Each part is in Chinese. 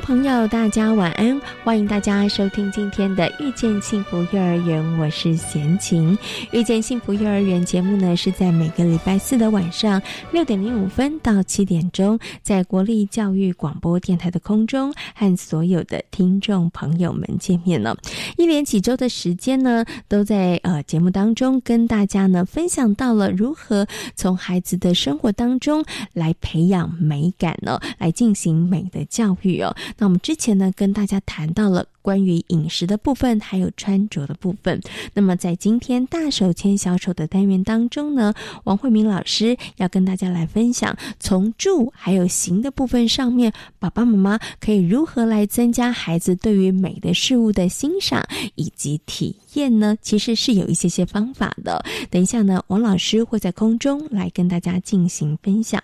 朋友，大家晚安！欢迎大家收听今天的《遇见幸福幼儿园》，我是贤琴。《遇见幸福幼儿园》节目呢，是在每个礼拜四的晚上六点零五分到七点钟，在国立教育广播电台的空中和所有的听众朋友们见面了。一连几周的时间呢，都在呃节目当中跟大家呢分享到了如何从孩子的生活当中来培养美感呢，来进行美的教育哦。那我们之前呢，跟大家谈到了。关于饮食的部分，还有穿着的部分。那么，在今天大手牵小手的单元当中呢，王慧明老师要跟大家来分享，从住还有行的部分上面，爸爸妈妈可以如何来增加孩子对于美的事物的欣赏以及体验呢？其实是有一些些方法的。等一下呢，王老师会在空中来跟大家进行分享。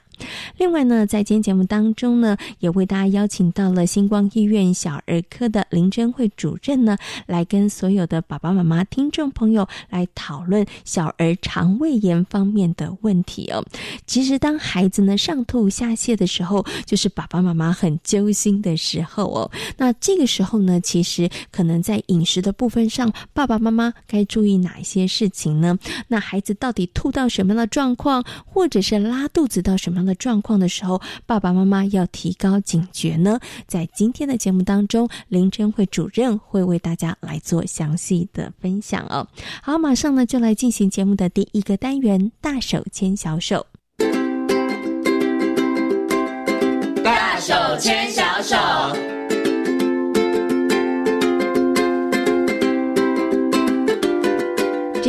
另外呢，在今天节目当中呢，也为大家邀请到了星光医院小儿科的林真。会主任呢，来跟所有的爸爸妈妈、听众朋友来讨论小儿肠胃炎方面的问题哦。其实，当孩子呢上吐下泻的时候，就是爸爸妈妈很揪心的时候哦。那这个时候呢，其实可能在饮食的部分上，爸爸妈妈该注意哪一些事情呢？那孩子到底吐到什么样的状况，或者是拉肚子到什么样的状况的时候，爸爸妈妈要提高警觉呢？在今天的节目当中，林真慧。主任会为大家来做详细的分享哦。好，马上呢就来进行节目的第一个单元——大手牵小手。大手牵小手。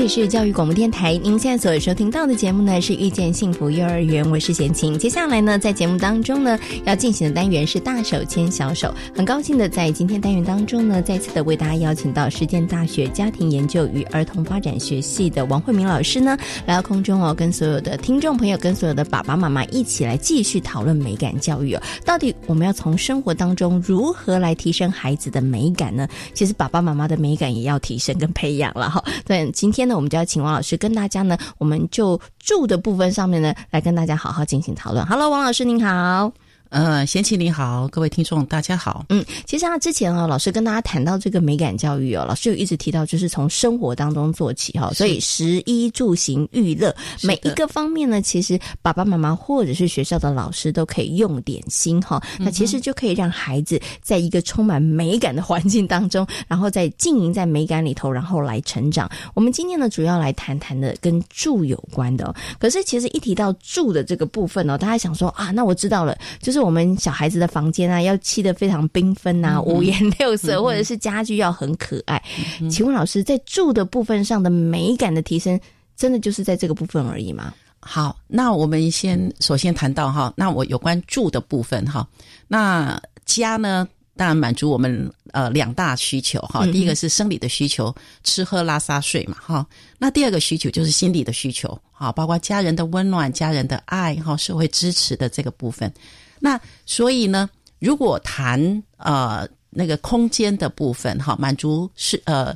是教育广播电台，您现在所收听到的节目呢是遇见幸福幼儿园，我是贤琴。接下来呢，在节目当中呢，要进行的单元是大手牵小手。很高兴的在今天单元当中呢，再次的为大家邀请到实践大学家庭研究与儿童发展学系的王慧明老师呢，来到空中哦，跟所有的听众朋友、跟所有的爸爸妈妈一起来继续讨论美感教育哦。到底我们要从生活当中如何来提升孩子的美感呢？其实爸爸妈妈的美感也要提升跟培养了哈。对，今天。呢我们就要请王老师跟大家呢，我们就住的部分上面呢，来跟大家好好进行讨论。Hello，王老师您好。呃，贤琪你好，各位听众大家好。嗯，其实啊，之前啊，老师跟大家谈到这个美感教育哦，老师有一直提到，就是从生活当中做起哈。所以食衣住行娱乐每一个方面呢，其实爸爸妈妈或者是学校的老师都可以用点心哈。那其实就可以让孩子在一个充满美感的环境当中，然后再经营在美感里头，然后来成长。我们今天呢，主要来谈谈的跟住有关的。可是其实一提到住的这个部分呢，大家想说啊，那我知道了，就是。我们小孩子的房间啊，要砌的非常缤纷啊，五颜六色，或者是家具要很可爱。请问老师，在住的部分上的美感的提升，真的就是在这个部分而已吗？好，那我们先首先谈到哈，那我有关住的部分哈，那家呢，当然满足我们呃两大需求哈，第一个是生理的需求，吃喝拉撒睡嘛哈，那第二个需求就是心理的需求，哈，包括家人的温暖、家人的爱哈、社会支持的这个部分。那所以呢，如果谈呃那个空间的部分哈，满足是呃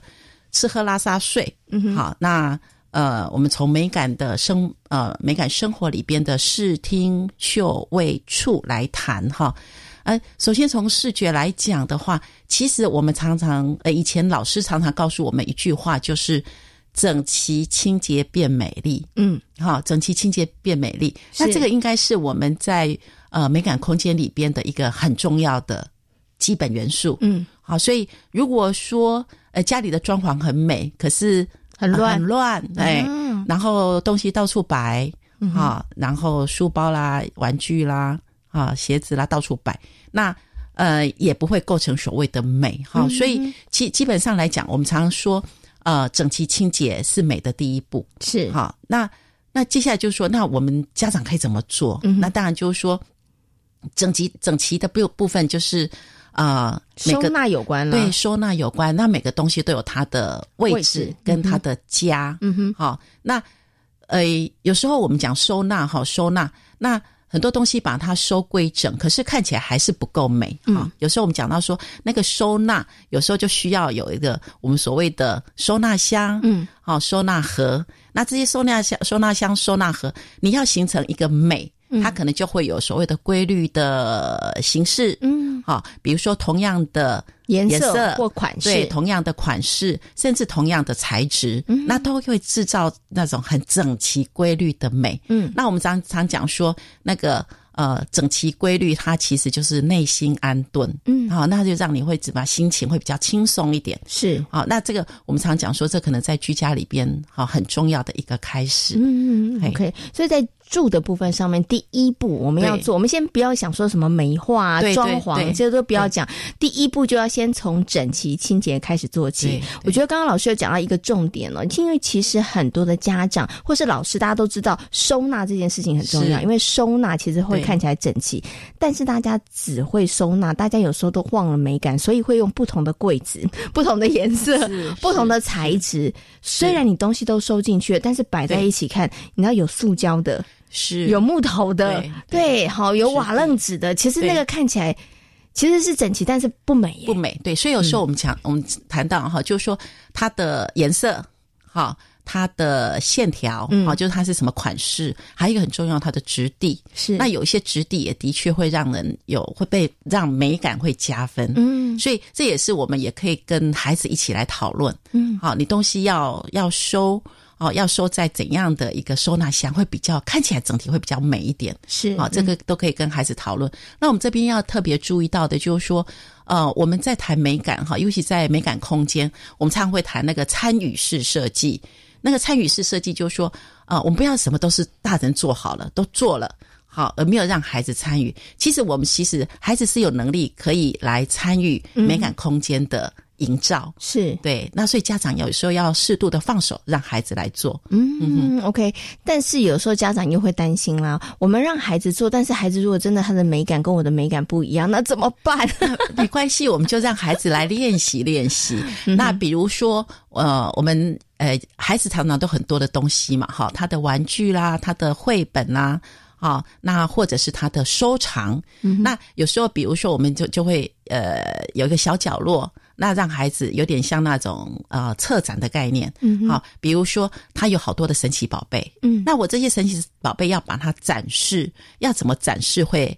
吃喝拉撒睡，嗯好，那呃我们从美感的生呃美感生活里边的视听嗅味触来谈哈，呃首先从视觉来讲的话，其实我们常常呃以前老师常常告诉我们一句话，就是整齐清洁变美丽，嗯，好，整齐清洁变美丽，那这个应该是我们在。呃，美感空间里边的一个很重要的基本元素。嗯，好，所以如果说呃家里的装潢很美，可是很乱，很乱，哎，然后东西到处摆，啊，然后书包啦、玩具啦、啊鞋子啦到处摆，那呃，也不会构成所谓的美哈。所以基基本上来讲，我们常常说，呃，整齐清洁是美的第一步，是好。那那接下来就是说，那我们家长可以怎么做？那当然就是说，整齐整齐的部部分就是啊，收纳有关了，对，收纳有关。那每个东西都有它的位置跟它的家，嗯哼，好。那呃，有时候我们讲收纳哈，收纳那。很多东西把它收归整，可是看起来还是不够美啊。有时候我们讲到说，那个收纳有时候就需要有一个我们所谓的收纳箱，嗯，好，收纳盒。那这些收纳箱、收纳箱、收纳盒，你要形成一个美。它可能就会有所谓的规律的形式，嗯，好，比如说同样的颜色或款式，对，同样的款式，甚至同样的材质，嗯。那都会制造那种很整齐规律的美。嗯，那我们常常讲说那个。呃，整齐规律，它其实就是内心安顿，嗯，好，那就让你会怎么心情会比较轻松一点，是，好，那这个我们常讲说，这可能在居家里边，好，很重要的一个开始，嗯嗯，OK，所以在住的部分上面，第一步我们要做，我们先不要想说什么美化、装潢，这些都不要讲，第一步就要先从整齐清洁开始做起。我觉得刚刚老师有讲到一个重点了，因为其实很多的家长或是老师，大家都知道收纳这件事情很重要，因为收纳其实会。看起来整齐，但是大家只会收纳，大家有时候都忘了美感，所以会用不同的柜子、不同的颜色、不同的材质。虽然你东西都收进去了，但是摆在一起看，你知道有塑胶的，是。有木头的，对，好有瓦楞纸的。其实那个看起来其实是整齐，但是不美，不美。对，所以有时候我们讲，我们谈到哈，就是说它的颜色，哈。它的线条啊，就是它是什么款式，还有一个很重要，它的质地。是。那有一些质地也的确会让人有会被让美感会加分，嗯，所以这也是我们也可以跟孩子一起来讨论，嗯，好，你东西要要收哦，要收在怎样的一个收纳箱会比较看起来整体会比较美一点，是啊，这个都可以跟孩子讨论。那我们这边要特别注意到的就是说，呃，我们在谈美感哈，尤其在美感空间，我们常常会谈那个参与式设计。那个参与式设计，就是说，啊，我们不要什么都是大人做好了，都做了好，而没有让孩子参与。其实我们其实孩子是有能力可以来参与美感空间的营造，是对。那所以家长有时候要适度的放手，让孩子来做。嗯，OK。但是有时候家长又会担心啦，我们让孩子做，但是孩子如果真的他的美感跟我的美感不一样，那怎么办？没关系，我们就让孩子来练习练习。那比如说，呃，我们。呃，孩子常常都很多的东西嘛，哈，他的玩具啦，他的绘本啦，啊，那或者是他的收藏，那有时候，比如说，我们就就会呃有一个小角落，那让孩子有点像那种呃策展的概念，嗯，好，比如说他有好多的神奇宝贝，嗯，那我这些神奇宝贝要把它展示，要怎么展示会？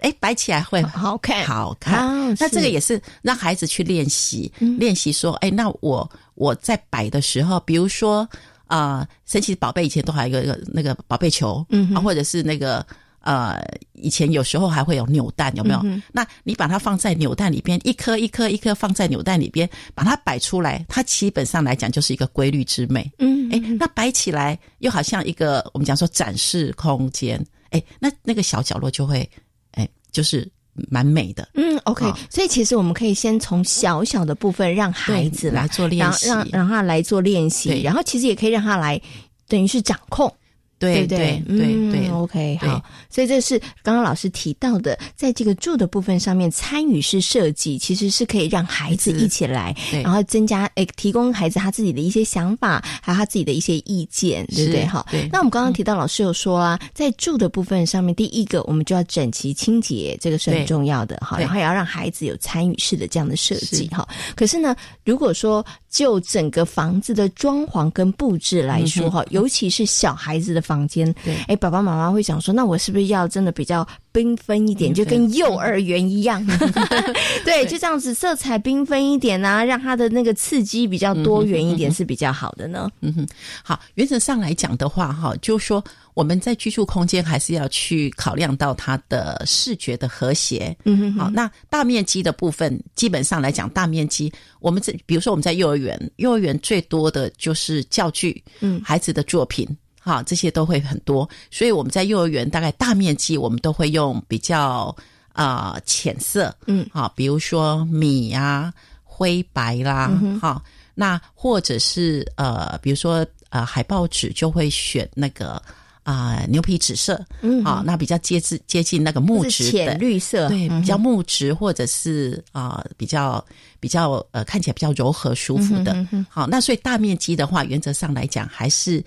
哎，摆起来会好看，好看。那这个也是让孩子去练习，练习说，哎，那我我在摆的时候，比如说啊，神奇宝贝以前都还有一个那个宝贝球，嗯，啊，或者是那个呃，以前有时候还会有扭蛋，有没有？那你把它放在扭蛋里边，一颗一颗一颗放在扭蛋里边，把它摆出来，它基本上来讲就是一个规律之美。嗯，哎，那摆起来又好像一个我们讲说展示空间，哎，那那个小角落就会。哎就是蛮美的，嗯，OK，所以其实我们可以先从小小的部分让孩子来做练习，让让他来做练习，然后其实也可以让他来，等于是掌控。对对对？对，OK，好，所以这是刚刚老师提到的，在这个住的部分上面，参与式设计其实是可以让孩子一起来，然后增加诶，提供孩子他自己的一些想法，还有他自己的一些意见，对不对？哈，那我们刚刚提到老师有说啊，在住的部分上面，第一个我们就要整齐清洁，这个是很重要的哈，然后也要让孩子有参与式的这样的设计哈。可是呢，如果说就整个房子的装潢跟布置来说哈，尤其是小孩子的房间，对，哎，爸爸妈妈会想说，那我是不是要真的比较缤纷一点，就跟幼儿园一样？对，就这样子，色彩缤纷一点啊，让他的那个刺激比较多元一点是比较好的呢。嗯哼，好，原则上来讲的话，哈，就是说。我们在居住空间还是要去考量到它的视觉的和谐。嗯哼，好，那大面积的部分，基本上来讲，大面积，我们这比如说我们在幼儿园，幼儿园最多的就是教具，嗯，孩子的作品，哈，这些都会很多，所以我们在幼儿园大概大面积，我们都会用比较啊浅色，嗯，好，比如说米啊、灰白啦，好，那或者是呃，比如说呃海报纸就会选那个。啊，牛皮纸色，嗯，好，那比较接近接近那个木质的。浅绿色，对，比较木质或者是啊比较比较呃看起来比较柔和舒服的，好，那所以大面积的话，原则上来讲还是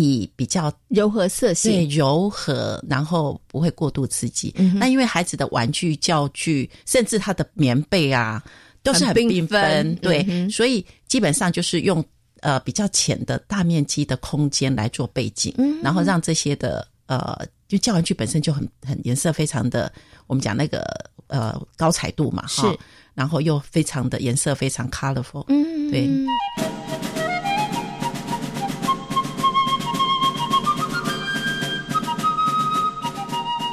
以比较柔和色系，对，柔和，然后不会过度刺激。那因为孩子的玩具、教具，甚至他的棉被啊，都是很缤纷，对，所以基本上就是用。呃，比较浅的大面积的空间来做背景，嗯，然后让这些的呃，就教玩具本身就很很颜色非常的，我们讲那个呃高彩度嘛，哈，然后又非常的颜色非常 colorful，嗯，对。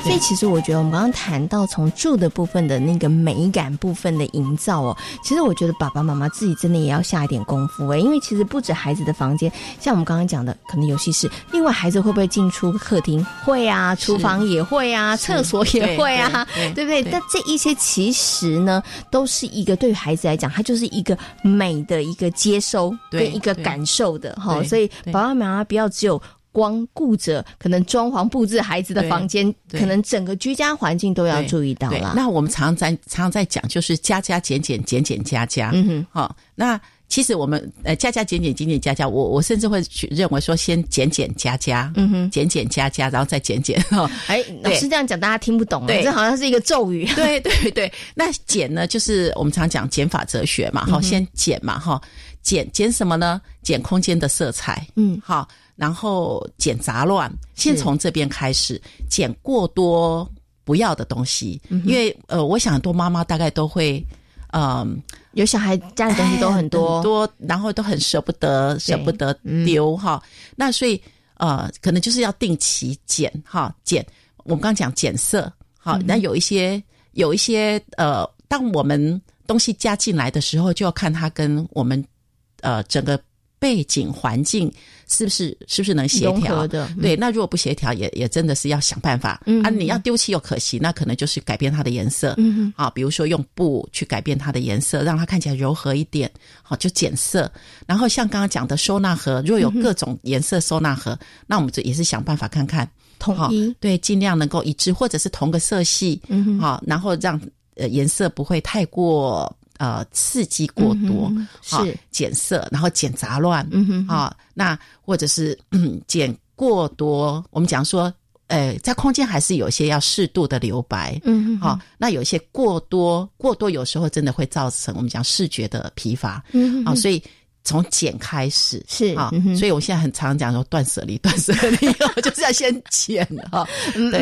所以其实我觉得，我们刚刚谈到从住的部分的那个美感部分的营造哦，其实我觉得爸爸妈妈自己真的也要下一点功夫哎，因为其实不止孩子的房间，像我们刚刚讲的，可能游戏室，另外孩子会不会进出客厅？会啊，厨房也会啊，厕所也会啊，对不对？但这一些其实呢，都是一个对于孩子来讲，它就是一个美的一个接收跟一个感受的哈，所以爸爸妈妈不要只有。光顾着可能装潢布置孩子的房间，可能整个居家环境都要注意到了。那我们常常在常常在讲，就是加加减减减减加加。嗯哼，好，那其实我们呃加加减减减减加加，我我甚至会去认为说先减减加加，嗯哼，减减加加，然后再减减。哈，哎，老师这样讲大家听不懂，对，这好像是一个咒语。对对对，那减呢，就是我们常讲减法哲学嘛，好，先减嘛，哈，减减什么呢？减空间的色彩。嗯，好。然后减杂乱，先从这边开始减过多不要的东西，因为呃，我想很多妈妈大概都会，嗯，有小孩家里东西都很多多，然后都很舍不得舍不得丢哈。那所以呃，可能就是要定期减哈，减。我们刚刚讲减色，好，那有一些有一些呃，当我们东西加进来的时候，就要看它跟我们呃整个。背景环境是不是是不是能协调的？对，那如果不协调，也也真的是要想办法嗯啊！你要丢弃又可惜，那可能就是改变它的颜色，嗯啊，比如说用布去改变它的颜色，让它看起来柔和一点，好就减色。然后像刚刚讲的收纳盒，如果有各种颜色收纳盒，那我们就也是想办法看看统一，对，尽量能够一致，或者是同个色系，嗯好，然后让呃颜色不会太过。呃，刺激过多是。减色，然后减杂乱，嗯哼，啊，那或者是减过多，我们讲说，呃，在空间还是有些要适度的留白，嗯哼，好，那有些过多，过多有时候真的会造成我们讲视觉的疲乏，嗯哼，啊，所以。从减开始是啊，所以我现在很常讲说断舍离，断舍离，就是要先减哈，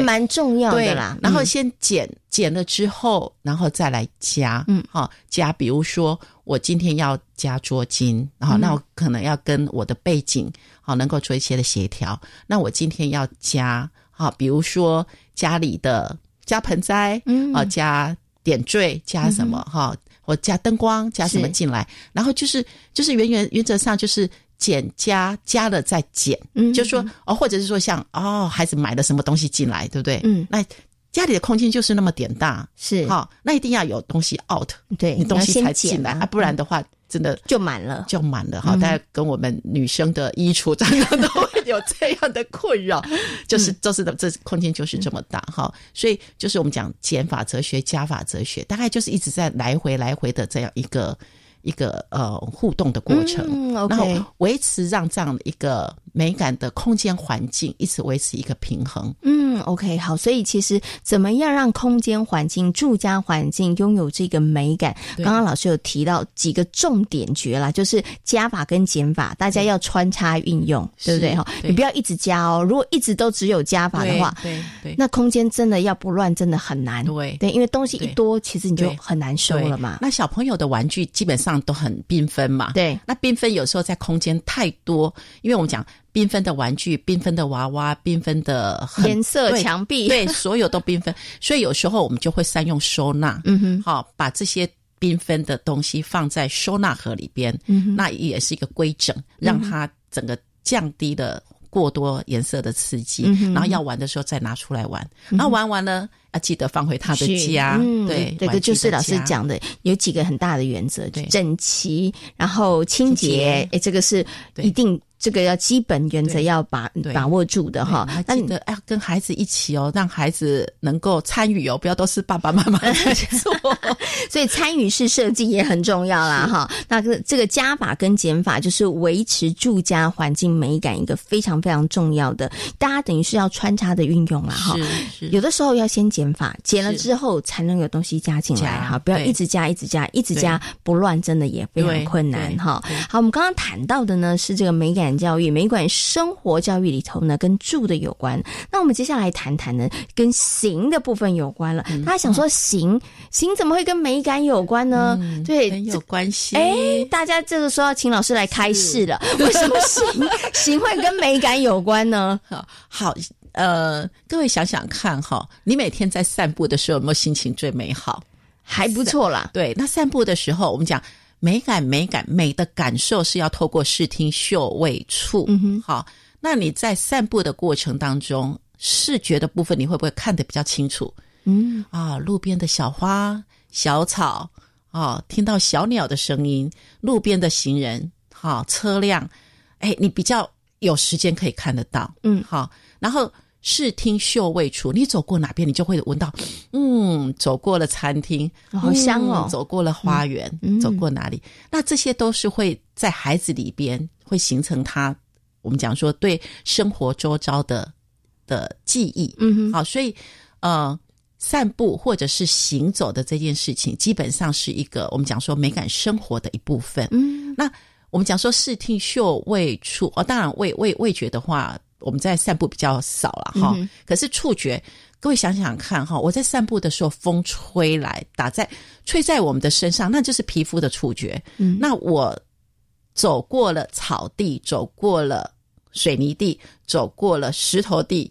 蛮重要的啦。然后先减减了之后，然后再来加，嗯，好加。比如说我今天要加桌巾，好，那我可能要跟我的背景好能够做一些的协调。那我今天要加，好，比如说家里的加盆栽，嗯，啊，加点缀，加什么哈。或加灯光，加什么进来，然后就是就是原原原则上就是减加加了再减，嗯，就说哦，或者是说像哦，孩子买了什么东西进来，对不对？嗯，那家里的空间就是那么点大，是。好，那一定要有东西 out，对，你东西才进来啊，不然的话。真的就满了，就满了哈！大家跟我们女生的衣橱常常都会有这样的困扰，就是就是的，这空间就是这么大哈。所以就是我们讲减法哲学、加法哲学，大概就是一直在来回来回的这样一个一个呃互动的过程，嗯然后维持让这样的一个。美感的空间环境一直维持一个平衡。嗯，OK，好，所以其实怎么样让空间环境、住家环境拥有这个美感？刚刚老师有提到几个重点诀啦，就是加法跟减法，大家要穿插运用，对不对？哈，你不要一直加哦。如果一直都只有加法的话，对对，那空间真的要不乱，真的很难。对对，因为东西一多，其实你就很难收了嘛。那小朋友的玩具基本上都很缤纷嘛。对，那缤纷有时候在空间太多，因为我们讲。缤纷的玩具，缤纷的娃娃，缤纷的颜色墙壁，对，所有都缤纷。所以有时候我们就会善用收纳，嗯哼，好，把这些缤纷的东西放在收纳盒里边，嗯哼，那也是一个规整，让它整个降低了过多颜色的刺激，然后要玩的时候再拿出来玩，然后玩完了。要，记得放回他的家。嗯，对，这个就是老师讲的，有几个很大的原则：整齐，然后清洁。哎，这个是一定。这个要基本原则要把把握住的哈，那记得要跟孩子一起哦，让孩子能够参与哦，不要都是爸爸妈妈 在做。所以参与式设计也很重要啦哈。那个这个加法跟减法就是维持住家环境美感一个非常非常重要的，大家等于是要穿插的运用啦哈。有的时候要先减法，减了之后才能有东西加进来哈，不要一直加一直加一直加不乱，真的也非常困难哈。好，我们刚刚谈到的呢是这个美感。教育美管生活教育里头呢，跟住的有关。那我们接下来谈谈呢，跟行的部分有关了。大家想说行行怎么会跟美感有关呢？对，很有关系。哎，大家这个时候要请老师来开示了。为什么行 行会跟美感有关呢？好，呃，各位想想看哈，你每天在散步的时候有没有心情最美好？还不错啦。对，那散步的时候，我们讲。美感，美感，美的感受是要透过视听嗅味触。嗯哼，好，那你在散步的过程当中，视觉的部分你会不会看得比较清楚？嗯，啊，路边的小花、小草，啊，听到小鸟的声音，路边的行人，好，车辆，哎，你比较有时间可以看得到。嗯，好，然后。视听嗅味处，你走过哪边，你就会闻到，嗯，走过了餐厅，好香哦；走过了花园，走过哪里？那这些都是会在孩子里边会形成他，我们讲说对生活周遭的的记忆。嗯，好，所以呃，散步或者是行走的这件事情，基本上是一个我们讲说美感生活的一部分。嗯，那我们讲说视听嗅味触，哦，当然味味味觉的话。我们在散步比较少了哈，可是触觉，各位想想看哈，我在散步的时候，风吹来打在吹在我们的身上，那就是皮肤的触觉。嗯，那我走过了草地，走过了水泥地，走过了石头地，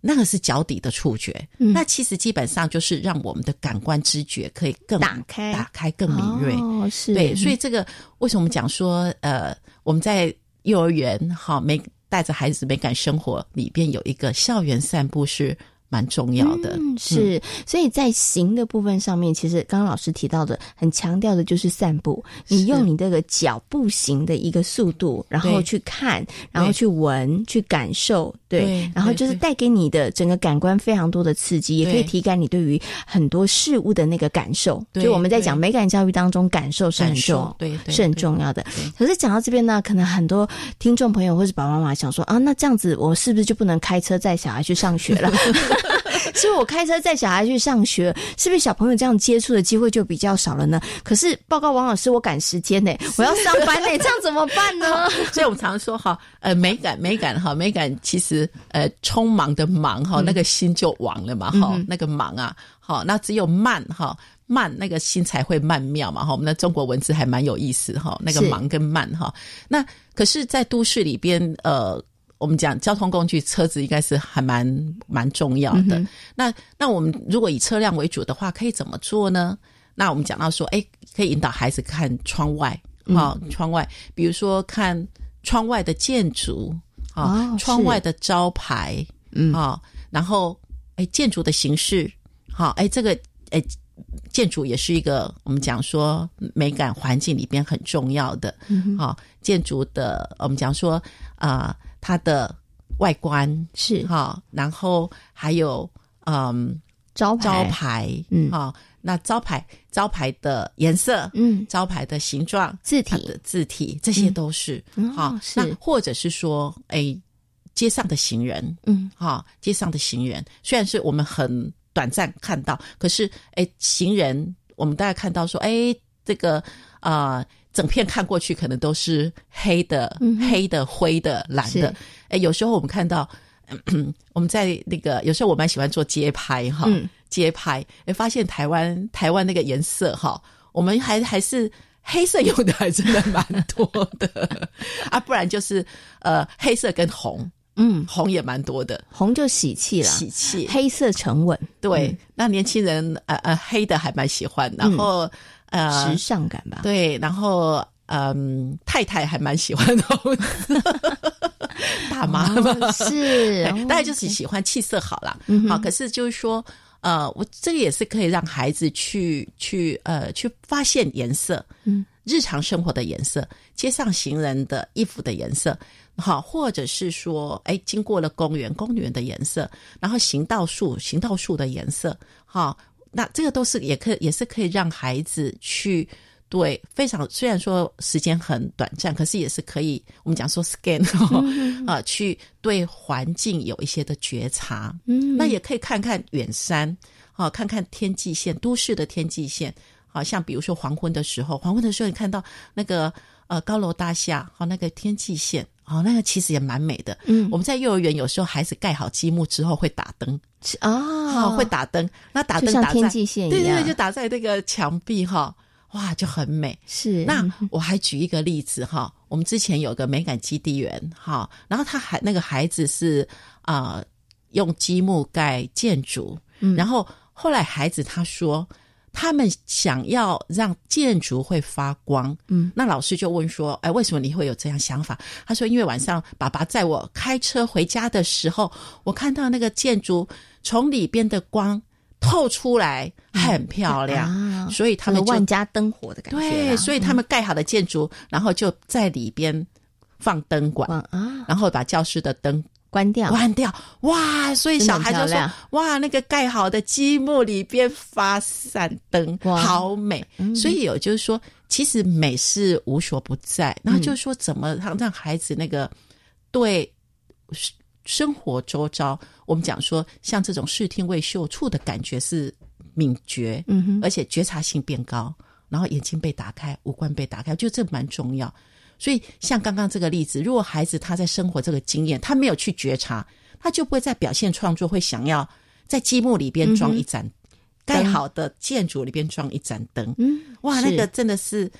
那个是脚底的触觉。那其实基本上就是让我们的感官知觉可以更打开，打开更敏锐。哦，是对，所以这个为什么讲说呃，我们在幼儿园哈每。带着孩子美感生活里边有一个校园散步是。蛮重要的，嗯是，所以在行的部分上面，其实刚刚老师提到的，很强调的就是散步。你用你这个脚步行的一个速度，然后去看，然后去闻，去感受，对，然后就是带给你的整个感官非常多的刺激，也可以提感你对于很多事物的那个感受。就我们在讲美感教育当中，感受是很重，对，是很重要的。可是讲到这边呢，可能很多听众朋友或是爸爸妈妈想说啊，那这样子我是不是就不能开车载小孩去上学了？所以我开车载小孩去上学，是不是小朋友这样接触的机会就比较少了呢？可是报告王老师，我赶时间呢，我要上班呢，这样怎么办呢？所以我们常说哈，呃，美感，美感哈，美感其实呃，匆忙的忙哈，那个心就亡了嘛哈，那个忙啊，好，那只有慢哈，慢那个心才会曼妙嘛哈。我们的中国文字还蛮有意思哈，那个忙跟慢哈。那可是，在都市里边呃。我们讲交通工具，车子应该是还蛮蛮重要的。那那我们如果以车辆为主的话，可以怎么做呢？那我们讲到说，哎，可以引导孩子看窗外，啊，窗外，比如说看窗外的建筑，啊，窗外的招牌，嗯，啊，然后，哎，建筑的形式，好，哎，这个，哎，建筑也是一个我们讲说美感环境里边很重要的，好，建筑的我们讲说啊。它的外观是。哈，然后还有嗯招招牌嗯。哈，那招牌招牌的颜色嗯，招牌的形状字体。的字体这些都是好，那或者是说哎街上的行人嗯。哈，街上的行人虽然是我们很短暂看到，可是哎行人我们大家看到说哎这个啊。整片看过去可能都是黑的、黑的、灰的、蓝的。哎，有时候我们看到，我们在那个有时候我蛮喜欢做街拍哈，街拍哎，发现台湾台湾那个颜色哈，我们还还是黑色用的还真的蛮多的。啊，不然就是呃黑色跟红，嗯，红也蛮多的，红就喜气了，喜气，黑色沉稳，对，那年轻人呃呃黑的还蛮喜欢，然后。呃，时尚感吧。对，然后嗯，太太还蛮喜欢的，大妈是，大概就是喜欢气色好了。好，可是就是说，呃，我这个也是可以让孩子去去呃去发现颜色，嗯，日常生活的颜色，街上行人的衣服的颜色，好，或者是说，哎，经过了公园，公园的颜色，然后行道树，行道树的颜色，好，那这个都是也可以也是可以让孩子去。对，非常虽然说时间很短暂，可是也是可以我们讲说 scan 啊，去对环境有一些的觉察。嗯，那也可以看看远山，啊，看看天际线，都市的天际线，好像比如说黄昏的时候，黄昏的时候你看到那个呃高楼大厦，好那个天际线，哦，那个其实也蛮美的。嗯，我们在幼儿园有时候孩子盖好积木之后会打灯啊，会打灯，那打灯像天际线一样，对对，就打在那个墙壁哈。哇，就很美。是，那我还举一个例子哈，我们之前有个美感基地园哈，然后他还那个孩子是啊用积木盖建筑，然后后来孩子他说他们想要让建筑会发光，嗯，那老师就问说，哎，为什么你会有这样想法？他说，因为晚上爸爸在我开车回家的时候，我看到那个建筑从里边的光。透出来很漂亮，所以他们万家灯火的感觉。对，所以他们盖好的建筑，然后就在里边放灯管啊，然后把教室的灯关掉，关掉。哇，所以小孩就说：“哇，那个盖好的积木里边发闪灯，好美。”所以有就是说，其实美是无所不在。然后就是说，怎么让让孩子那个对。生活周遭，我们讲说，像这种视听味嗅触的感觉是敏觉，嗯哼，而且觉察性变高，然后眼睛被打开，五官被打开，就这蛮重要。所以像刚刚这个例子，如果孩子他在生活这个经验，他没有去觉察，他就不会在表现创作会想要在积木里边装一盏盖好的建筑里边装一盏灯。嗯，哇，那个真的是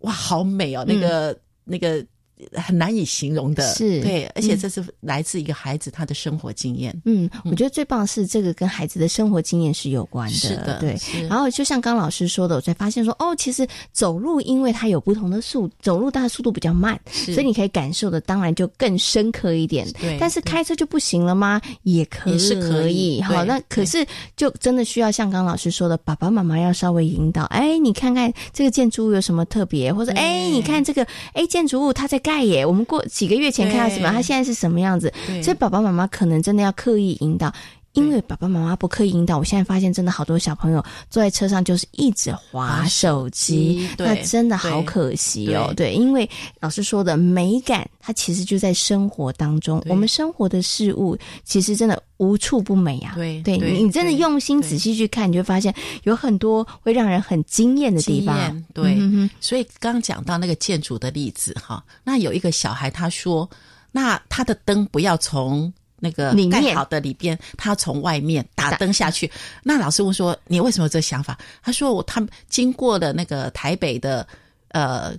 哇，好美哦，那个那个。很难以形容的，是对，而且这是来自一个孩子他的生活经验。嗯，我觉得最棒是这个跟孩子的生活经验是有关的，是的，对。然后就像刚老师说的，我才发现说，哦，其实走路因为它有不同的速，走路它的速度比较慢，所以你可以感受的当然就更深刻一点。对，但是开车就不行了吗？也可以，是可以。好，那可是就真的需要像刚老师说的，爸爸妈妈要稍微引导。哎，你看看这个建筑物有什么特别，或者哎，你看这个哎建筑物它在盖耶，我们过。几个月前看到什么，他现在是什么样子？所以爸爸妈妈可能真的要刻意引导，因为爸爸妈妈不刻意引导，我现在发现真的好多小朋友坐在车上就是一直划手机，那真的好可惜哦。对，因为老师说的美感，它其实就在生活当中，我们生活的事物其实真的无处不美啊。对，对你真的用心仔细去看，你就发现有很多会让人很惊艳的地方。对，所以刚讲到那个建筑的例子哈，那有一个小孩他说，那他的灯不要从。那个盖好的里边，他从外面打灯下去。那老师问说：“你为什么有这个想法？”他说：“我他经过了那个台北的呃，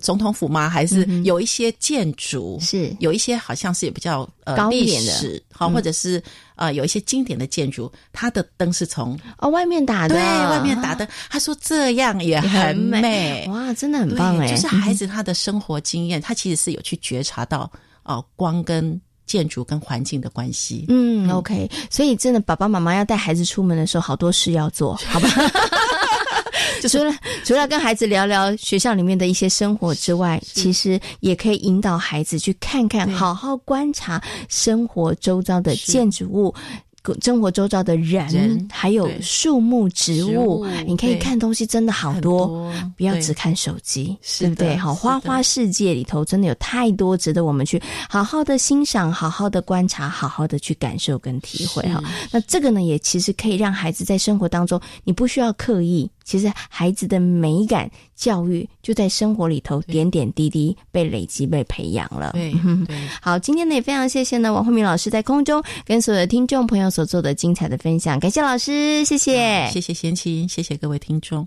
总统府吗？还是有一些建筑是有一些好像是也比较呃高一点的，好，或者是呃有一些经典的建筑，它的灯是从哦外面打的，对外面打灯。他说这样也很美哇，真的很棒哎！就是孩子他的生活经验，他其实是有去觉察到哦光跟。建筑跟环境的关系，嗯，OK，所以真的爸爸妈妈要带孩子出门的时候，好多事要做，好吧？除了除了跟孩子聊聊学校里面的一些生活之外，其实也可以引导孩子去看看，好好观察生活周遭的建筑物。生活周遭的人，还有树木、植物，你可以看东西真的好多，不要只看手机，对不对？好，花花世界里头真的有太多值得我们去好好的欣赏、好好的观察、好好的去感受跟体会哈。那这个呢，也其实可以让孩子在生活当中，你不需要刻意。其实孩子的美感教育就在生活里头点点滴滴被累积、被培养了。对，好，今天呢也非常谢谢呢王慧明老师在空中跟所有的听众朋友所做的精彩的分享，感谢老师，谢谢，谢谢贤琴，谢谢各位听众。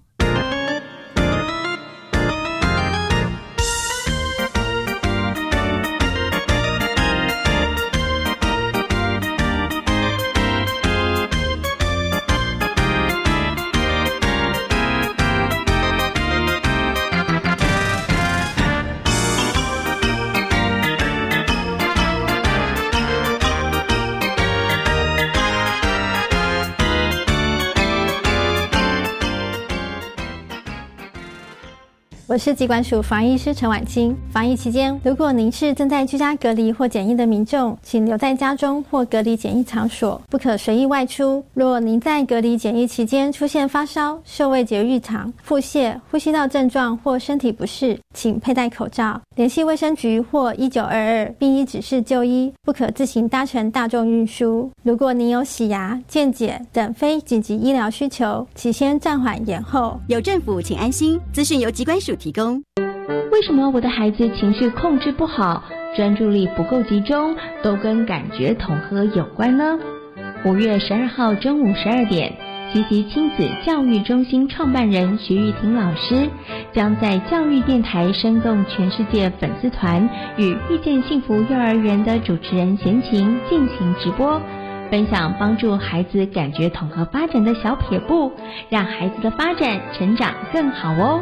市疾管署防疫师陈婉清。防疫期间，如果您是正在居家隔离或检疫的民众，请留在家中或隔离检疫场所，不可随意外出。若您在隔离检疫期间出现发烧、嗅味觉异常、腹泻、呼吸道症状或身体不适，请佩戴口罩，联系卫生局或一九二二，并依指示就医，不可自行搭乘大众运输。如果您有洗牙、健检等非紧急医疗需求，请先暂缓延后。有政府，请安心。资讯由机关署提提供。为什么我的孩子情绪控制不好，专注力不够集中，都跟感觉统合有关呢？五月十二号中午十二点，积极亲子教育中心创办人徐玉婷老师将在教育电台生动全世界粉丝团与遇见幸福幼儿园的主持人闲情进行直播。分享帮助孩子感觉统合发展的小撇步，让孩子的发展成长更好哦。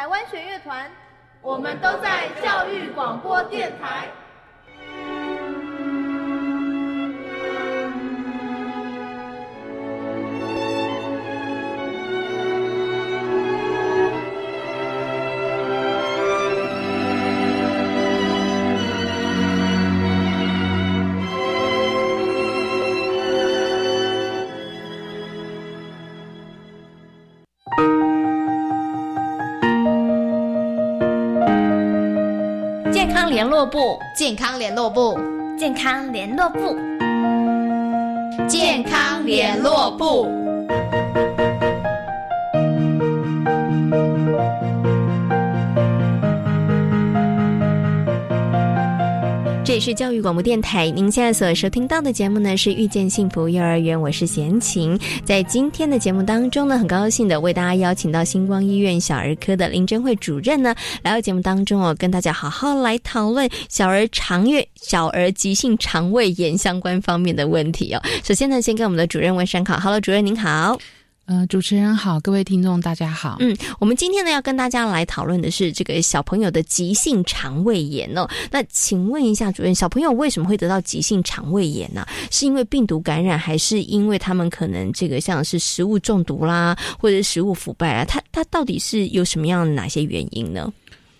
台湾弦乐团，我们都在教育广播电台。络部，健康联络部，健康联络部，健康联络部。这里是教育广播电台，您现在所收听到的节目呢是遇见幸福幼儿园，我是贤琴。在今天的节目当中呢，很高兴的为大家邀请到星光医院小儿科的林珍慧主任呢来到节目当中哦，跟大家好好来讨论小儿肠胃、小儿急性肠胃炎相关方面的问题哦。首先呢，先跟我们的主任问声好，Hello，主任您好。呃，主持人好，各位听众大家好。嗯，我们今天呢要跟大家来讨论的是这个小朋友的急性肠胃炎哦。那请问一下主任，小朋友为什么会得到急性肠胃炎呢？是因为病毒感染，还是因为他们可能这个像是食物中毒啦，或者食物腐败啊？他他到底是有什么样的哪些原因呢？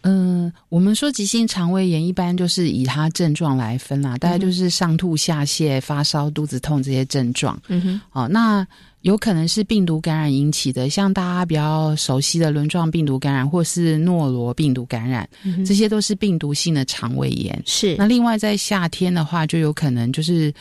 嗯，我们说急性肠胃炎一般就是以它症状来分啦，大概就是上吐下泻、发烧、肚子痛这些症状。嗯哼，哦，那。有可能是病毒感染引起的，像大家比较熟悉的轮状病毒感染，或是诺罗病毒感染，这些都是病毒性的肠胃炎。是。那另外在夏天的话，就有可能就是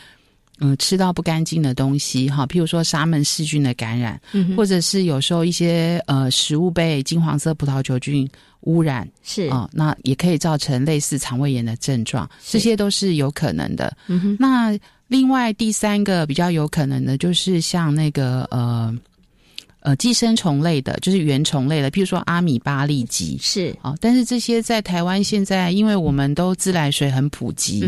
嗯吃到不干净的东西哈，譬如说沙门氏菌的感染，或者是有时候一些呃食物被金黄色葡萄球菌污染，是啊，那也可以造成类似肠胃炎的症状，这些都是有可能的。嗯，那。另外第三个比较有可能的，就是像那个呃呃寄生虫类的，就是原虫类的，譬如说阿米巴痢疾是啊。但是这些在台湾现在，因为我们都自来水很普及，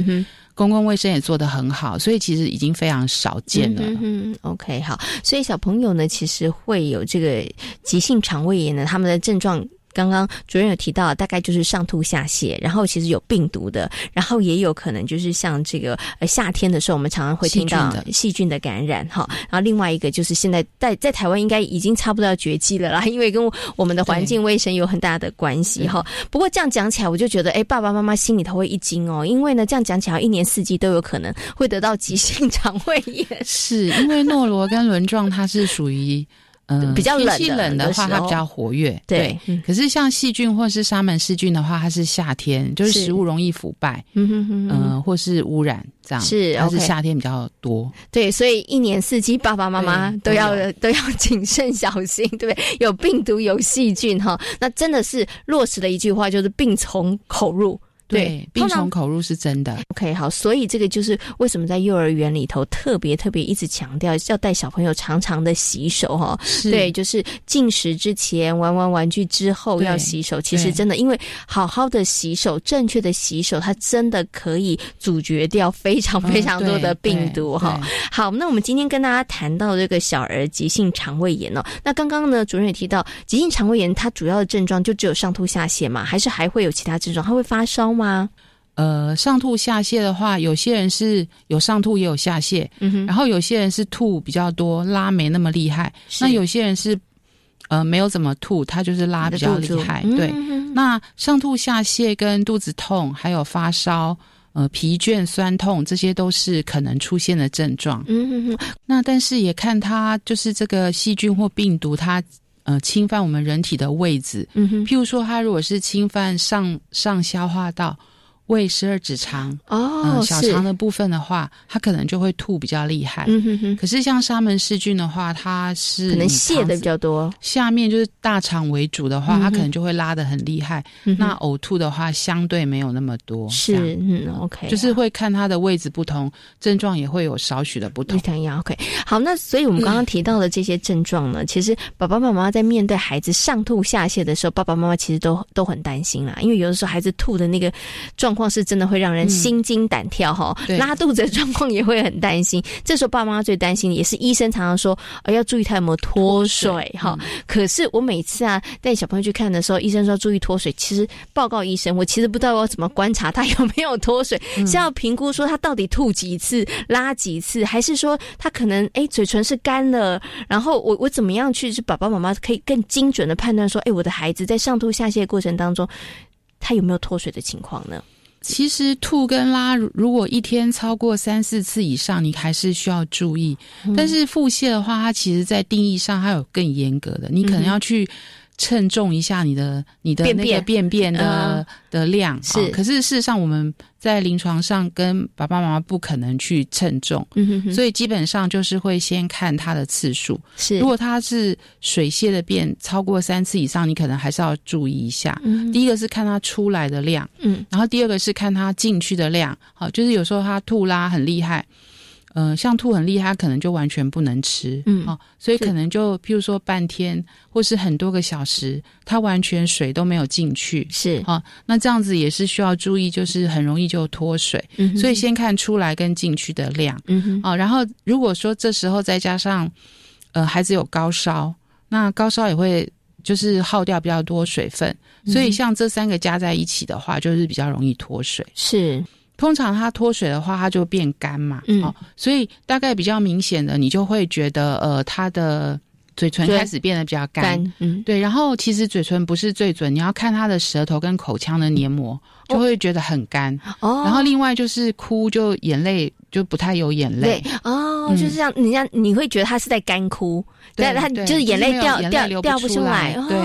公共卫生也做得很好，所以其实已经非常少见了。嗯 OK，好，所以小朋友呢，其实会有这个急性肠胃炎呢，他们的症状。刚刚主任有提到，大概就是上吐下泻，然后其实有病毒的，然后也有可能就是像这个呃夏天的时候，我们常常会听到细菌的感染哈。然后另外一个就是现在在在台湾应该已经差不多要绝迹了啦，因为跟我们的环境卫生有很大的关系哈。不过这样讲起来，我就觉得哎，爸爸妈妈心里头会一惊哦，因为呢这样讲起来，一年四季都有可能会得到急性肠胃炎，是因为诺罗跟轮状它是属于。嗯，比较冷气冷的话，它比较活跃。对，可是像细菌或是沙门氏菌的话，它是夏天，就是食物容易腐败，嗯，或是污染这样。是，它是夏天比较多。对，所以一年四季，爸爸妈妈都要 都要谨慎小心，对不对？有病毒，有细菌，哈，那真的是落实的一句话，就是病从口入。对，病从口入是真的。OK，好，所以这个就是为什么在幼儿园里头特别特别一直强调要带小朋友常常的洗手哈。对，就是进食之前、玩完玩具之后要洗手。其实真的，因为好好的洗手、正确的洗手，它真的可以阻绝掉非常非常多的病毒哈。好，那我们今天跟大家谈到这个小儿急性肠胃炎哦。那刚刚呢，主任也提到，急性肠胃炎它主要的症状就只有上吐下泻嘛，还是还会有其他症状？它会发烧吗？吗？呃，上吐下泻的话，有些人是有上吐也有下泻，嗯哼，然后有些人是吐比较多，拉没那么厉害。那有些人是呃没有怎么吐，他就是拉比较厉害。对，那上吐下泻跟肚子痛，还有发烧、呃疲倦、酸痛，这些都是可能出现的症状。嗯哼哼。那但是也看他就是这个细菌或病毒，它呃侵犯我们人体的位置。嗯哼，譬如说，它如果是侵犯上上消化道。胃十二指肠哦，小肠的部分的话，它可能就会吐比较厉害。嗯哼哼。可是像沙门氏菌的话，它是可能泻的比较多。下面就是大肠为主的话，它可能就会拉的很厉害。那呕吐的话，相对没有那么多。是，嗯，OK。就是会看它的位置不同，症状也会有少许的不同。一样，OK。好，那所以我们刚刚提到的这些症状呢，其实爸爸妈妈在面对孩子上吐下泻的时候，爸爸妈妈其实都都很担心啦，因为有的时候孩子吐的那个状况。是真的会让人心惊胆跳哈，拉肚子的状况也会很担心。这时候爸妈最担心的，也是医生常常说，呃，要注意他有没有脱水哈。可是我每次啊带小朋友去看的时候，医生说注意脱水。其实报告医生，我其实不知道要怎么观察他有没有脱水，是要评估说他到底吐几次、拉几次，还是说他可能哎嘴唇是干了？然后我我怎么样去，是爸爸妈妈可以更精准的判断说，哎，我的孩子在上吐下泻过程当中，他有没有脱水的情况呢？其实吐跟拉，如果一天超过三四次以上，你还是需要注意。但是腹泻的话，它其实在定义上它有更严格的，你可能要去。称重一下你的你的那个便便的的量是，可是事实上我们在临床上跟爸爸妈妈不可能去称重，所以基本上就是会先看它的次数。是，如果它是水泄的便超过三次以上，你可能还是要注意一下。第一个是看它出来的量，嗯，然后第二个是看它进去的量。好，就是有时候它吐拉很厉害。嗯，像吐很厉害，可能就完全不能吃，嗯，哦，所以可能就譬如说半天或是很多个小时，它完全水都没有进去，是，哦，那这样子也是需要注意，就是很容易就脱水，嗯，所以先看出来跟进去的量，嗯哼，哦，然后如果说这时候再加上，呃，孩子有高烧，那高烧也会就是耗掉比较多水分，所以像这三个加在一起的话，就是比较容易脱水，是。通常它脱水的话，它就变干嘛，嗯，所以大概比较明显的，你就会觉得，呃，它的嘴唇开始变得比较干，嗯，对。然后其实嘴唇不是最准，你要看它的舌头跟口腔的黏膜，就会觉得很干。哦。然后另外就是哭，就眼泪就不太有眼泪。哦，就是这样，人家你会觉得他是在干哭，对，他就是眼泪掉掉掉不出来。对。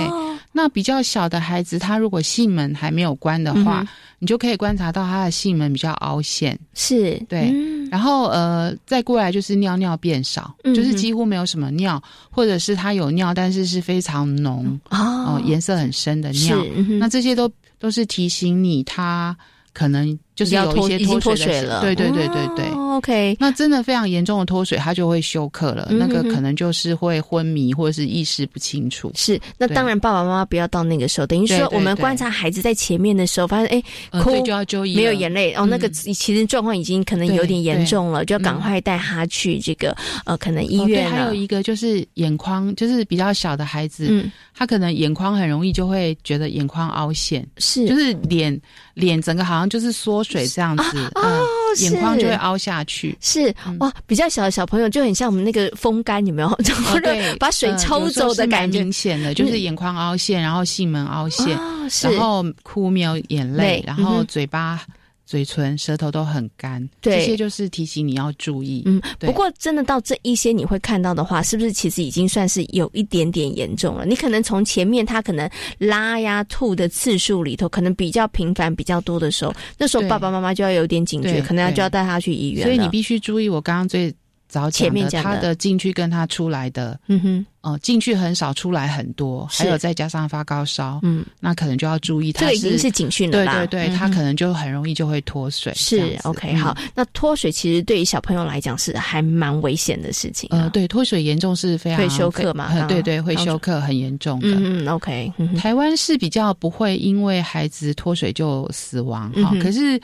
那比较小的孩子，他如果性门还没有关的话。你就可以观察到他的性门比较凹陷，是对，然后呃，再过来就是尿尿变少，就是几乎没有什么尿，或者是他有尿，但是是非常浓哦，颜色很深的尿，那这些都都是提醒你他。可能就是有一些脱水了，对对对对对。OK，那真的非常严重的脱水，他就会休克了。那个可能就是会昏迷或者是意识不清楚。是，那当然爸爸妈妈不要到那个时候。等于说，我们观察孩子在前面的时候，发现哎，哭就要就医，没有眼泪哦，那个其实状况已经可能有点严重了，就要赶快带他去这个呃，可能医院。还有一个就是眼眶，就是比较小的孩子，嗯，他可能眼眶很容易就会觉得眼眶凹陷，是，就是脸脸整个好像。就是缩水这样子，哦，眼眶就会凹下去。是哇，比较小的小朋友就很像我们那个风干，有没有？对，把水抽走的感觉。明显的就是眼眶凹陷，然后囟门凹陷，然后哭没有眼泪，然后嘴巴。嘴唇、舌头都很干，这些就是提醒你要注意。嗯，不过真的到这一些你会看到的话，是不是其实已经算是有一点点严重了？你可能从前面他可能拉呀、吐的次数里头，可能比较频繁、比较多的时候，那时候爸爸妈妈就要有点警觉，可能要就要带他去医院。所以你必须注意我刚刚最早讲的，他的进去跟他出来的，嗯哼，哦，进去很少，出来很多，还有再加上发高烧，嗯，那可能就要注意，这个已经是警讯了对对对，他可能就很容易就会脱水。是 OK，好，那脱水其实对于小朋友来讲是还蛮危险的事情。呃，对，脱水严重是非常会休克嘛？对对，会休克，很严重的。嗯 OK，台湾是比较不会因为孩子脱水就死亡哈，可是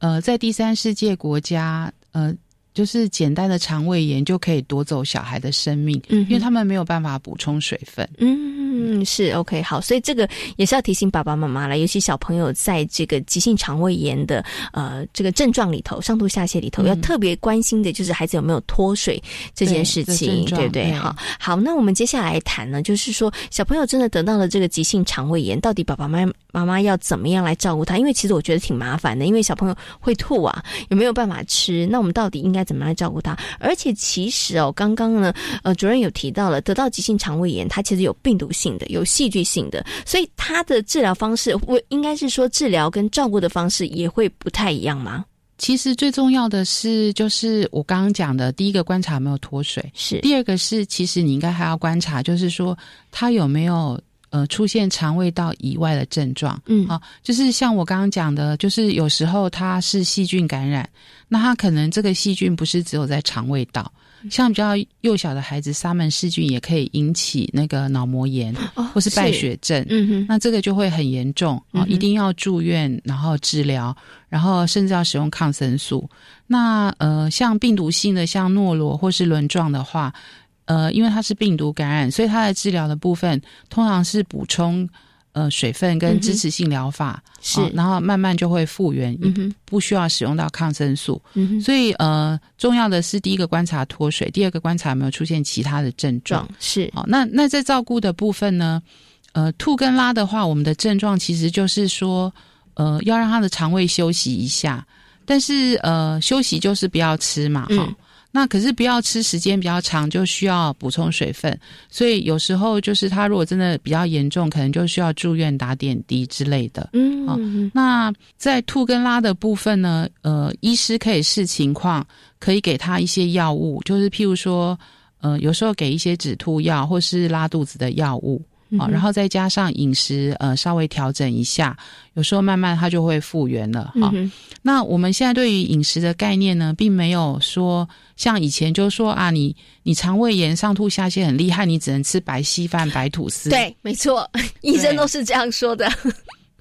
呃，在第三世界国家，呃。就是简单的肠胃炎就可以夺走小孩的生命，嗯，因为他们没有办法补充水分。嗯，是 OK 好，所以这个也是要提醒爸爸妈妈了，尤其小朋友在这个急性肠胃炎的呃这个症状里头，上吐下泻里头，要特别关心的就是孩子有没有脱水这件事情，对不对？好，好，那我们接下来谈呢，就是说小朋友真的得到了这个急性肠胃炎，到底爸爸妈妈妈要怎么样来照顾他？因为其实我觉得挺麻烦的，因为小朋友会吐啊，也没有办法吃？那我们到底应该？怎么来照顾他？而且其实哦，刚刚呢，呃，主任有提到了，得到急性肠胃炎，它其实有病毒性的，有戏剧性的，所以它的治疗方式，我应该是说治疗跟照顾的方式也会不太一样吗？其实最重要的是，就是我刚刚讲的，第一个观察有没有脱水，是第二个是，其实你应该还要观察，就是说他有没有。呃，出现肠胃道以外的症状，嗯，好，就是像我刚刚讲的，就是有时候它是细菌感染，那它可能这个细菌不是只有在肠胃道，像比较幼小的孩子，沙门氏菌也可以引起那个脑膜炎，或是败血症，嗯哼，那这个就会很严重啊，一定要住院，然后治疗，然后甚至要使用抗生素。那呃，像病毒性的，像诺罗或是轮状的话。呃，因为它是病毒感染，所以它的治疗的部分通常是补充呃水分跟支持性疗法，是，然后慢慢就会复原，嗯不需要使用到抗生素。嗯所以呃，重要的是第一个观察脱水，第二个观察有没有出现其他的症状。是，好，那那在照顾的部分呢，呃，吐跟拉的话，我们的症状其实就是说，呃，要让他的肠胃休息一下，但是呃，休息就是不要吃嘛，哈。那可是不要吃时间比较长，就需要补充水分，所以有时候就是他如果真的比较严重，可能就需要住院打点滴之类的。嗯，啊，那在吐跟拉的部分呢，呃，医师可以视情况，可以给他一些药物，就是譬如说，呃，有时候给一些止吐药或是拉肚子的药物。啊，然后再加上饮食，呃，稍微调整一下，有时候慢慢它就会复原了。哈，那我们现在对于饮食的概念呢，并没有说像以前就说啊，你你肠胃炎上吐下泻很厉害，你只能吃白稀饭、白吐司。对，没错，医生都是这样说的。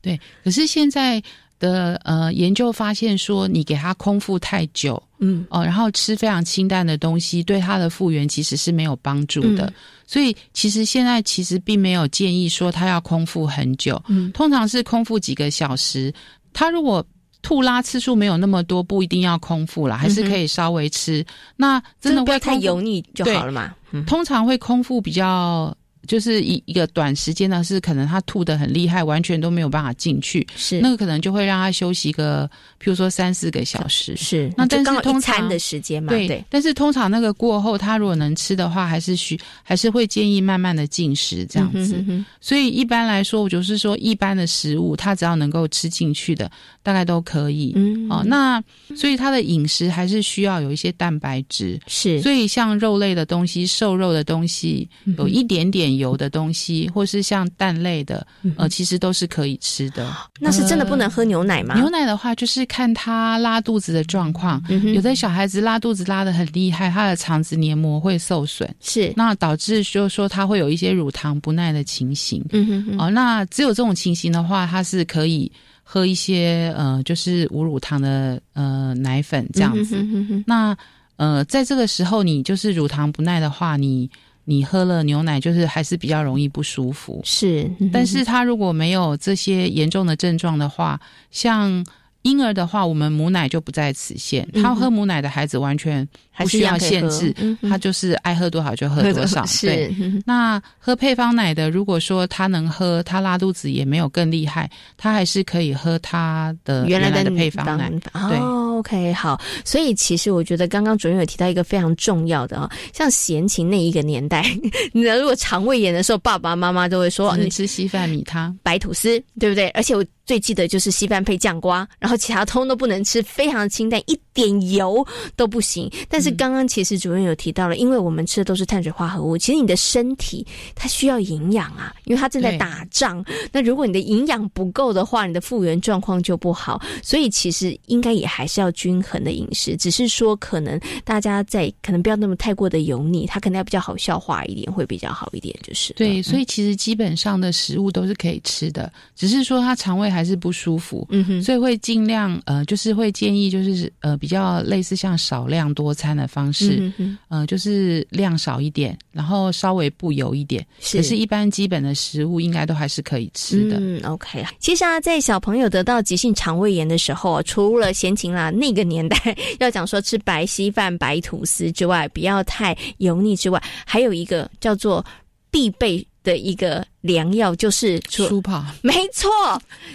对，可是现在。的呃研究发现说，你给他空腹太久，嗯哦，然后吃非常清淡的东西，对他的复原其实是没有帮助的。所以其实现在其实并没有建议说他要空腹很久，嗯，通常是空腹几个小时。他如果吐拉次数没有那么多，不一定要空腹了，还是可以稍微吃。那真的不要太油腻就好了嘛。通常会空腹比较。就是一一个短时间呢，是可能他吐的很厉害，完全都没有办法进去，是。那个可能就会让他休息个，譬如说三四个小时，是。那但是通常的时间嘛，对，但是通常那个过后，他如果能吃的话，还是需还是会建议慢慢的进食这样子。所以一般来说，我就是说一般的食物，他只要能够吃进去的，大概都可以。嗯，哦，那所以他的饮食还是需要有一些蛋白质，是，所以像肉类的东西、瘦肉的东西，有一点点。油的东西，或是像蛋类的，呃，其实都是可以吃的。那是真的不能喝牛奶吗？牛奶的话，就是看他拉肚子的状况。有的小孩子拉肚子拉的很厉害，他的肠子黏膜会受损，是那导致就是说他会有一些乳糖不耐的情形。嗯哼，哦，那只有这种情形的话，他是可以喝一些呃，就是无乳糖的呃奶粉这样子。那呃，在这个时候，你就是乳糖不耐的话，你。你喝了牛奶，就是还是比较容易不舒服。是，但是他如果没有这些严重的症状的话，像。婴儿的话，我们母奶就不在此限。他喝母奶的孩子完全不需要限制，他就是爱喝多少就喝多少。是。那喝配方奶的，如果说他能喝，他拉肚子也没有更厉害，他还是可以喝他的原来的配方奶。对，OK，好。所以其实我觉得刚刚主任有提到一个非常重要的啊，像闲情那一个年代，你如果肠胃炎的时候，爸爸妈妈都会说你吃稀饭米汤、白吐司，对不对？而且我最记得就是稀饭配酱瓜，然后其他通都不能吃，非常清淡，一点油都不行。但是刚刚其实主任有提到了，因为我们吃的都是碳水化合物，其实你的身体它需要营养啊，因为它正在打仗。那如果你的营养不够的话，你的复原状况就不好。所以其实应该也还是要均衡的饮食，只是说可能大家在可能不要那么太过的油腻，它可能要比较好消化一点，会比较好一点。就是对，所以其实基本上的食物都是可以吃的，只是说他肠胃。还是不舒服，嗯哼，所以会尽量呃，就是会建议就是呃，比较类似像少量多餐的方式，嗯呃，就是量少一点，然后稍微不油一点，可是一般基本的食物应该都还是可以吃的。嗯，OK。其实啊，在小朋友得到急性肠胃炎的时候，除了闲情啦，那个年代 要讲说吃白稀饭、白吐司之外，不要太油腻之外，还有一个叫做必备。的一个良药就是舒跑，没错。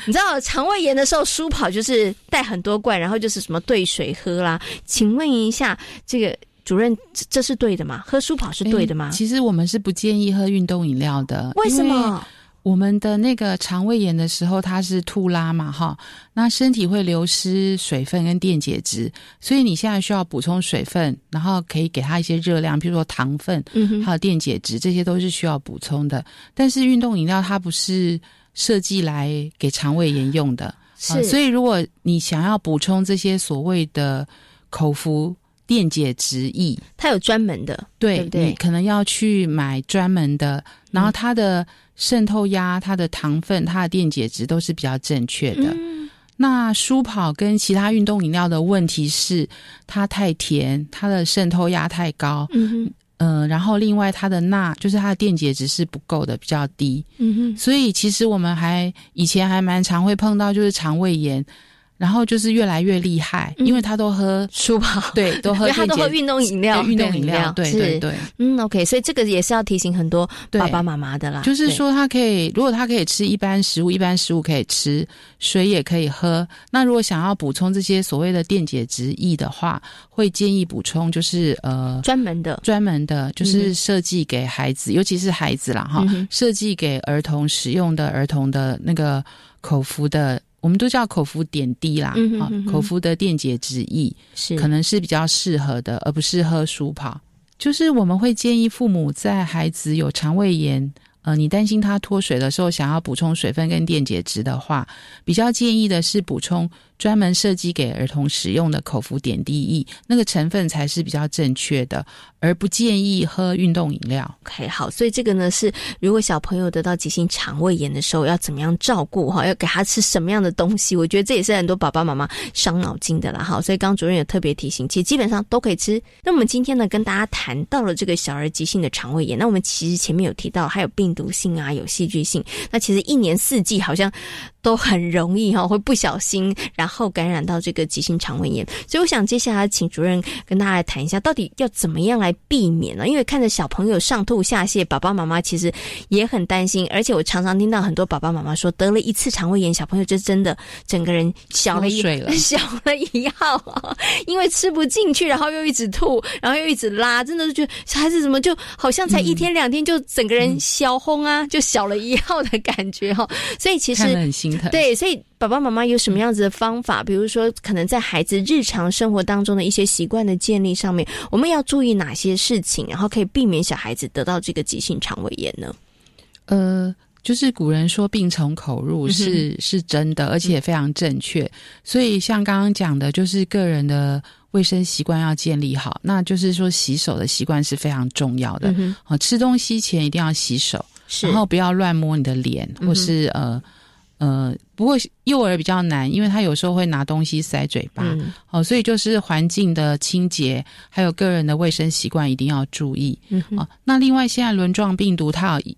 你知道肠胃炎的时候，舒跑就是带很多罐，然后就是什么兑水喝啦。请问一下，这个主任，这是对的吗？喝舒跑是对的吗？其实我们是不建议喝运动饮料的，为什么？我们的那个肠胃炎的时候，它是吐拉嘛，哈，那身体会流失水分跟电解质，所以你现在需要补充水分，然后可以给它一些热量，比如说糖分，嗯，还有电解质，这些都是需要补充的。但是运动饮料它不是设计来给肠胃炎用的，是，所以如果你想要补充这些所谓的口服电解质液，它有专门的，对对？你可能要去买专门的，然后它的。渗透压、它的糖分、它的电解质都是比较正确的。那舒跑跟其他运动饮料的问题是，它太甜，它的渗透压太高。嗯嗯，然后另外它的钠，就是它的电解质是不够的，比较低。嗯哼，所以其实我们还以前还蛮常会碰到，就是肠胃炎。然后就是越来越厉害，因为他都喝舒跑，对，都喝，他都喝运动饮料，运动饮料，对对对，嗯，OK，所以这个也是要提醒很多爸爸妈妈的啦。就是说，他可以，如果他可以吃一般食物，一般食物可以吃，水也可以喝。那如果想要补充这些所谓的电解质液的话，会建议补充就是呃专门的，专门的，就是设计给孩子，尤其是孩子啦哈，设计给儿童使用的儿童的那个口服的。我们都叫口服点滴啦，啊，口服的电解质液是可能是比较适合的，而不是喝舒跑。就是我们会建议父母在孩子有肠胃炎，呃，你担心他脱水的时候，想要补充水分跟电解质的话，比较建议的是补充。专门设计给儿童使用的口服点滴液，那个成分才是比较正确的，而不建议喝运动饮料。OK，好，所以这个呢是，如果小朋友得到急性肠胃炎的时候，要怎么样照顾哈？要给他吃什么样的东西？我觉得这也是很多爸爸妈妈伤脑筋的啦。哈，所以刚主任也特别提醒，其实基本上都可以吃。那我们今天呢，跟大家谈到了这个小儿急性的肠胃炎，那我们其实前面有提到，还有病毒性啊，有细菌性。那其实一年四季好像都很容易哈，会不小心然后感染到这个急性肠胃炎，所以我想接下来请主任跟大家来谈一下，到底要怎么样来避免呢？因为看着小朋友上吐下泻，爸爸妈妈其实也很担心，而且我常常听到很多爸爸妈妈说，得了一次肠胃炎，小朋友就真的整个人小了一 小了一号，因为吃不进去，然后又一直吐，然后又一直拉，真的是觉得小孩子怎么就好像才一天两天就整个人小轰啊，就小了一号的感觉哈。所以其实很心疼，对，所以。爸爸妈妈有什么样子的方法？比如说，可能在孩子日常生活当中的一些习惯的建立上面，我们要注意哪些事情，然后可以避免小孩子得到这个急性肠胃炎呢？呃，就是古人说“病从口入”是是真的，而且非常正确。所以像刚刚讲的，就是个人的卫生习惯要建立好，那就是说洗手的习惯是非常重要的。啊，吃东西前一定要洗手，然后不要乱摸你的脸，或是呃。呃，不过幼儿比较难，因为他有时候会拿东西塞嘴巴，哦，所以就是环境的清洁，还有个人的卫生习惯一定要注意。哦，那另外现在轮状病毒它有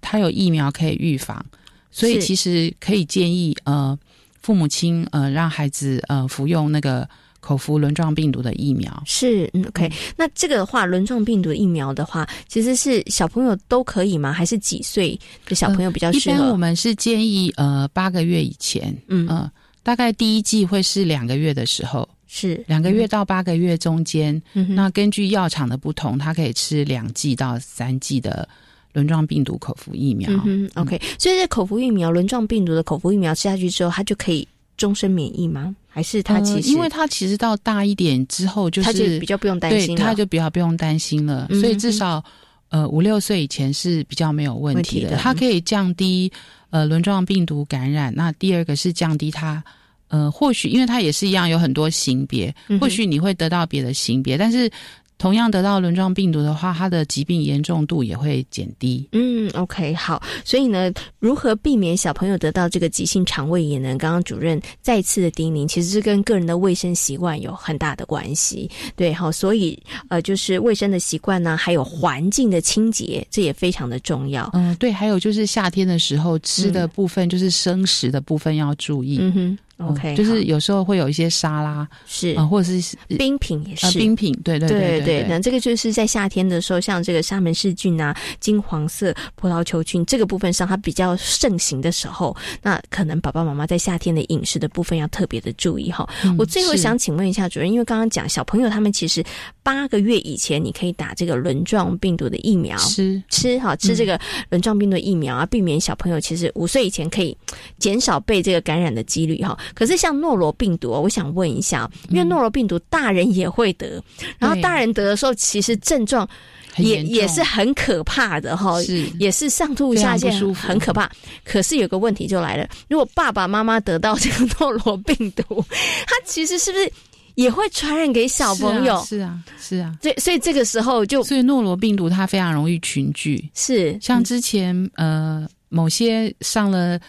它有疫苗可以预防，所以其实可以建议呃父母亲呃让孩子呃服用那个。口服轮状病毒的疫苗。是嗯 OK，那这个的话，轮状病毒疫苗的话，其实是小朋友都可以吗？还是几岁的小朋友比较适合？一般我们是建议呃八个月以前，嗯。嗯，大概第一季会是两个月的时候，是。两个月到八个月中间。嗯那根据药厂的不同，它可以吃两剂到三剂的轮状病毒口服疫苗。嗯 OK，所以这口服疫苗，轮状病毒的口服疫苗吃下去之后，它就可以终身免疫吗？还是他其实，因为他其实到大一点之后，就是比较不用担心，他就比较不用担心了。所以至少呃五六岁以前是比较没有问题的。它可以降低呃轮状病毒感染。那第二个是降低它呃或许因为它也是一样有很多型别，或许你会得到别的型别，但是。同样得到轮状病毒的话，它的疾病严重度也会减低。嗯，OK，好。所以呢，如何避免小朋友得到这个急性肠胃炎呢？刚刚主任再次的叮咛，其实是跟个人的卫生习惯有很大的关系。对，好，所以呃，就是卫生的习惯呢，还有环境的清洁，这也非常的重要。嗯，对，还有就是夏天的时候吃的部分，就是生食的部分要注意。嗯哼。OK，就是有时候会有一些沙拉，是啊，或者是冰品也是冰品，对对对对。那这个就是在夏天的时候，像这个沙门氏菌啊、金黄色葡萄球菌这个部分上，它比较盛行的时候，那可能爸爸妈妈在夏天的饮食的部分要特别的注意哈。我最后想请问一下主任，因为刚刚讲小朋友他们其实八个月以前你可以打这个轮状病毒的疫苗，吃吃哈吃这个轮状病毒疫苗啊，避免小朋友其实五岁以前可以减少被这个感染的几率哈。可是像诺罗病毒，我想问一下，因为诺罗病毒大人也会得，然后大人得的时候，其实症状也也是很可怕的哈，是也是上吐下泻，很可怕。可是有个问题就来了，如果爸爸妈妈得到这个诺罗病毒，他其实是不是也会传染给小朋友？是啊，是啊。所以所以这个时候就，所以诺罗病毒它非常容易群聚，是像之前呃某些上了。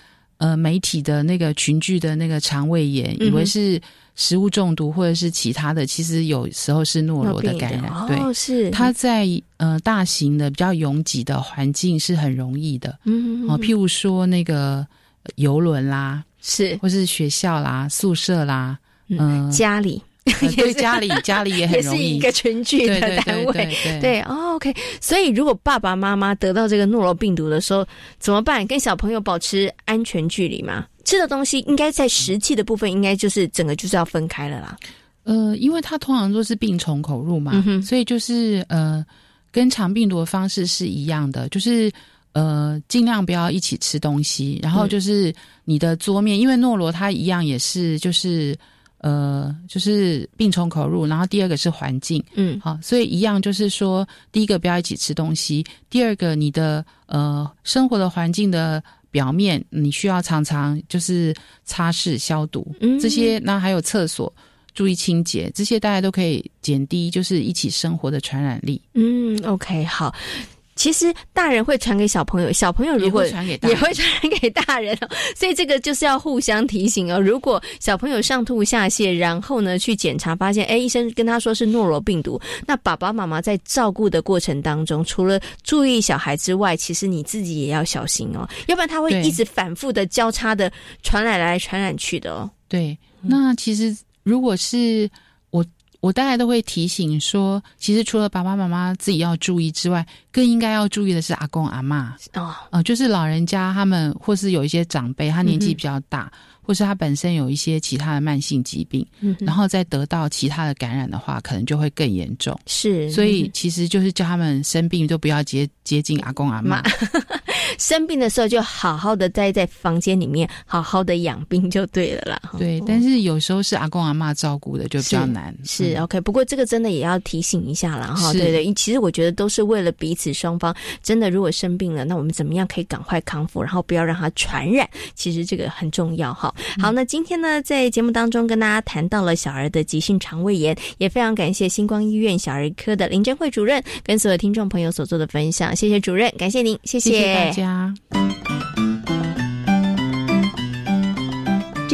呃，媒体的那个群聚的那个肠胃炎，以为是食物中毒或者是其他的，其实有时候是诺罗的感染。对，是它在呃大型的比较拥挤的环境是很容易的。嗯，哦，譬如说那个游轮啦，是或是学校啦、宿舍啦，嗯，家里。对家里，家里也很容易，也是一个群聚的单位。对，OK。所以，如果爸爸妈妈得到这个诺罗病毒的时候，怎么办？跟小朋友保持安全距离吗？吃的东西应该在食气的部分，应该就是整个就是要分开了啦。呃，因为它通常都是病从口入嘛，所以就是呃，跟肠病毒的方式是一样的，就是呃，尽量不要一起吃东西。然后就是你的桌面，因为诺罗它一样也是就是。呃，就是病从口入，然后第二个是环境，嗯，好，所以一样就是说，第一个不要一起吃东西，第二个你的呃生活的环境的表面，你需要常常就是擦拭消毒，嗯这些，那还有厕所注意清洁，这些大家都可以减低就是一起生活的传染力。嗯，OK，好。其实大人会传给小朋友，小朋友如果也会传给大人，所以这个就是要互相提醒哦。如果小朋友上吐下泻，然后呢去检查发现，哎，医生跟他说是诺罗病毒，那爸爸妈妈在照顾的过程当中，除了注意小孩之外，其实你自己也要小心哦，要不然他会一直反复的交叉的传染来传染去的哦。对，那其实如果是。我大概都会提醒说，其实除了爸爸妈妈自己要注意之外，更应该要注意的是阿公阿妈哦，呃，就是老人家他们，或是有一些长辈，他年纪比较大，或是他本身有一些其他的慢性疾病，嗯然后再得到其他的感染的话，可能就会更严重。是，所以其实就是叫他们生病都不要接接近阿公阿妈。生病的时候就好好的待在房间里面，好好的养病就对了啦。对，但是有时候是阿公阿妈照顾的就比较难。是 OK，不过这个真的也要提醒一下啦哈。对对，其实我觉得都是为了彼此双方。真的，如果生病了，那我们怎么样可以赶快康复，然后不要让它传染？其实这个很重要哈。好，那今天呢，在节目当中跟大家谈到了小儿的急性肠胃炎，也非常感谢星光医院小儿科的林珍慧主任跟所有听众朋友所做的分享。谢谢主任，感谢您，谢谢大。家。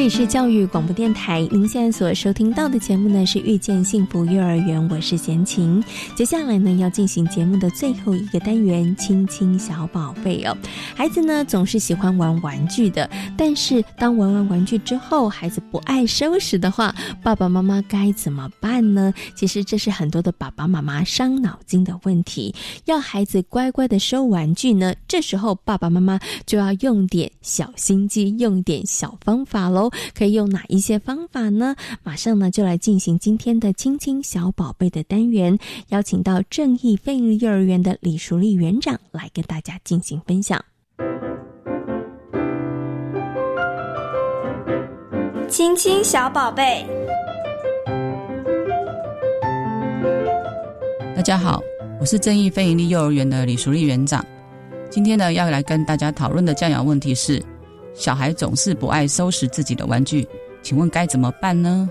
这里是教育广播电台，您现在所收听到的节目呢是《遇见幸福幼儿园》，我是贤琴。接下来呢要进行节目的最后一个单元——亲亲小宝贝哦。孩子呢总是喜欢玩玩具的，但是当玩完玩具之后，孩子不爱收拾的话，爸爸妈妈该怎么办呢？其实这是很多的爸爸妈妈伤脑筋的问题。要孩子乖乖的收玩具呢，这时候爸爸妈妈就要用点小心机，用点小方法喽。可以用哪一些方法呢？马上呢就来进行今天的“亲亲小宝贝”的单元，邀请到正义非营利幼儿园的李淑丽园长来跟大家进行分享。亲亲小宝贝，大家好，我是正义非营利幼儿园的李淑丽园长。今天呢，要来跟大家讨论的教养问题是：小孩总是不爱收拾自己的玩具，请问该怎么办呢？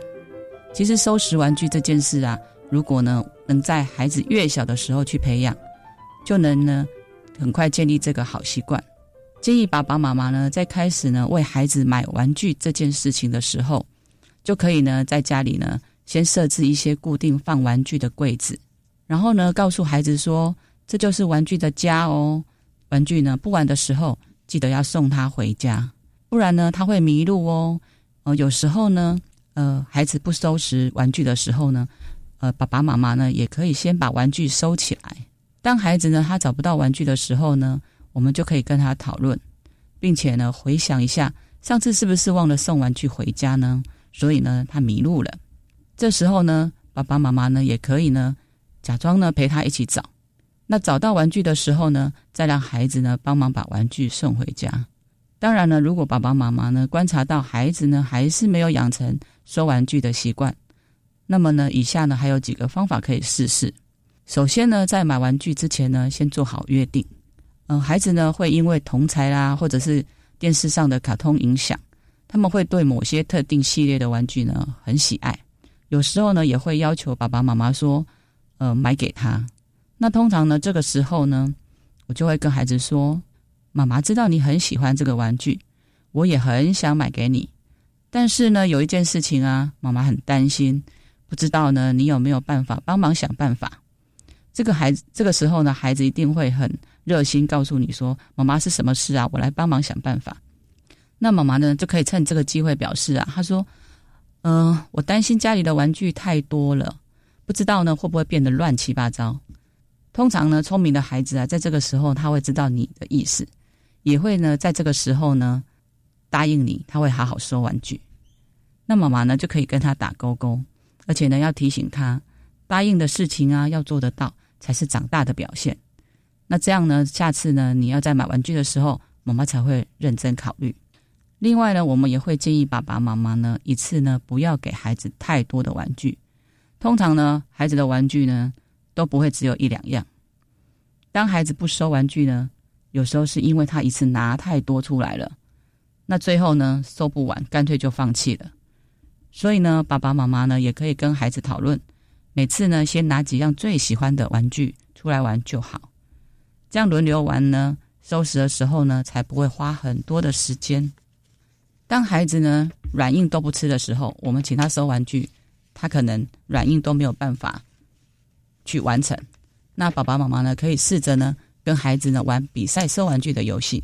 其实收拾玩具这件事啊，如果呢能在孩子越小的时候去培养，就能呢很快建立这个好习惯。建议爸爸妈妈呢在开始呢为孩子买玩具这件事情的时候，就可以呢在家里呢先设置一些固定放玩具的柜子，然后呢告诉孩子说这就是玩具的家哦。玩具呢不玩的时候，记得要送他回家，不然呢他会迷路哦。呃，有时候呢，呃，孩子不收拾玩具的时候呢，呃，爸爸妈妈呢也可以先把玩具收起来。当孩子呢他找不到玩具的时候呢，我们就可以跟他讨论，并且呢回想一下上次是不是忘了送玩具回家呢？所以呢他迷路了。这时候呢，爸爸妈妈呢也可以呢假装呢陪他一起找。那找到玩具的时候呢，再让孩子呢帮忙把玩具送回家。当然呢，如果爸爸妈妈呢观察到孩子呢还是没有养成收玩具的习惯，那么呢，以下呢还有几个方法可以试试。首先呢，在买玩具之前呢，先做好约定。嗯，孩子呢会因为同才啦，或者是电视上的卡通影响，他们会对某些特定系列的玩具呢很喜爱。有时候呢，也会要求爸爸妈妈说，呃，买给他。那通常呢，这个时候呢，我就会跟孩子说：“妈妈知道你很喜欢这个玩具，我也很想买给你。但是呢，有一件事情啊，妈妈很担心，不知道呢，你有没有办法帮忙想办法？”这个孩子这个时候呢，孩子一定会很热心告诉你说：“妈妈是什么事啊？我来帮忙想办法。”那妈妈呢，就可以趁这个机会表示啊，他说：“嗯，我担心家里的玩具太多了，不知道呢会不会变得乱七八糟。”通常呢，聪明的孩子啊，在这个时候他会知道你的意思，也会呢在这个时候呢答应你，他会好好收玩具。那妈妈呢就可以跟他打勾勾，而且呢要提醒他，答应的事情啊要做得到，才是长大的表现。那这样呢，下次呢你要在买玩具的时候，妈妈才会认真考虑。另外呢，我们也会建议爸爸妈妈呢一次呢不要给孩子太多的玩具。通常呢，孩子的玩具呢。都不会只有一两样。当孩子不收玩具呢，有时候是因为他一次拿太多出来了，那最后呢收不完，干脆就放弃了。所以呢，爸爸妈妈呢也可以跟孩子讨论，每次呢先拿几样最喜欢的玩具出来玩就好，这样轮流玩呢，收拾的时候呢才不会花很多的时间。当孩子呢软硬都不吃的时候，我们请他收玩具，他可能软硬都没有办法。去完成，那爸爸妈妈呢？可以试着呢，跟孩子呢玩比赛收玩具的游戏。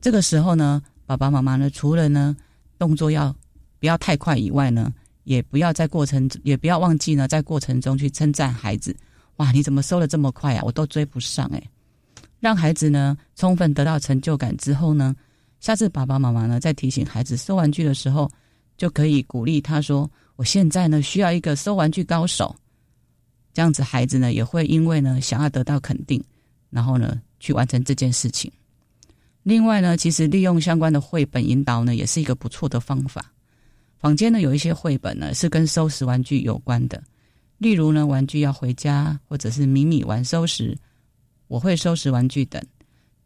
这个时候呢，爸爸妈妈呢，除了呢动作要不要太快以外呢，也不要在过程，也不要忘记呢，在过程中去称赞孩子。哇，你怎么收的这么快啊？我都追不上哎！让孩子呢充分得到成就感之后呢，下次爸爸妈妈呢在提醒孩子收玩具的时候，就可以鼓励他说：“我现在呢需要一个收玩具高手。”这样子，孩子呢也会因为呢想要得到肯定，然后呢去完成这件事情。另外呢，其实利用相关的绘本引导呢，也是一个不错的方法。坊间呢有一些绘本呢是跟收拾玩具有关的，例如呢玩具要回家，或者是米米玩收拾，我会收拾玩具等。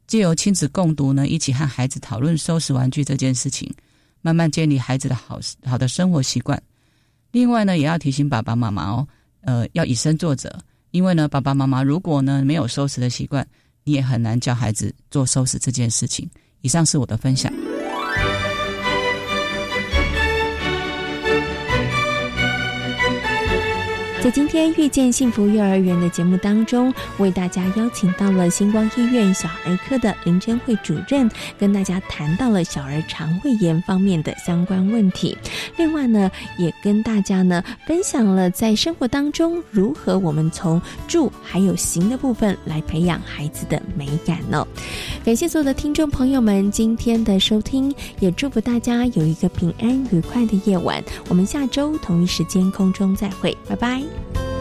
借由亲子共读呢，一起和孩子讨论收拾玩具这件事情，慢慢建立孩子的好好的生活习惯。另外呢，也要提醒爸爸妈妈哦。呃，要以身作则，因为呢，爸爸妈妈如果呢没有收拾的习惯，你也很难教孩子做收拾这件事情。以上是我的分享。在今天遇见幸福幼儿园的节目当中，为大家邀请到了星光医院小儿科的林真慧主任，跟大家谈到了小儿肠胃炎方面的相关问题。另外呢，也跟大家呢分享了在生活当中如何我们从住还有行的部分来培养孩子的美感呢。感谢所有的听众朋友们今天的收听，也祝福大家有一个平安愉快的夜晚。我们下周同一时间空中再会，拜拜嗯。